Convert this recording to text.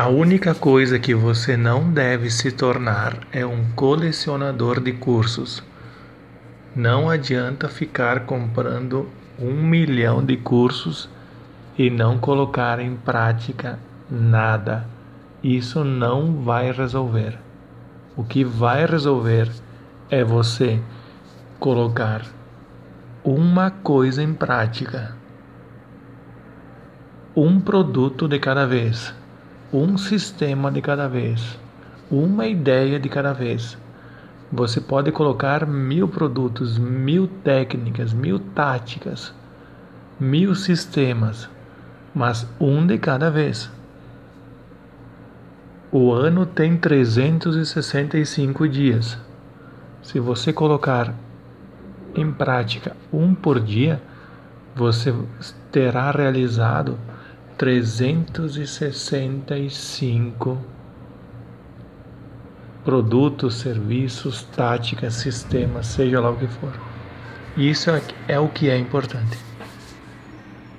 A única coisa que você não deve se tornar é um colecionador de cursos. Não adianta ficar comprando um milhão de cursos e não colocar em prática nada. Isso não vai resolver. O que vai resolver é você colocar uma coisa em prática, um produto de cada vez, um sistema de cada vez, uma ideia de cada vez. Você pode colocar mil produtos, mil técnicas, mil táticas, mil sistemas, mas um de cada vez. O ano tem 365 dias. Se você colocar em prática um por dia, você terá realizado 365 produtos, serviços, táticas, sistemas, seja lá o que for. Isso é o que é importante.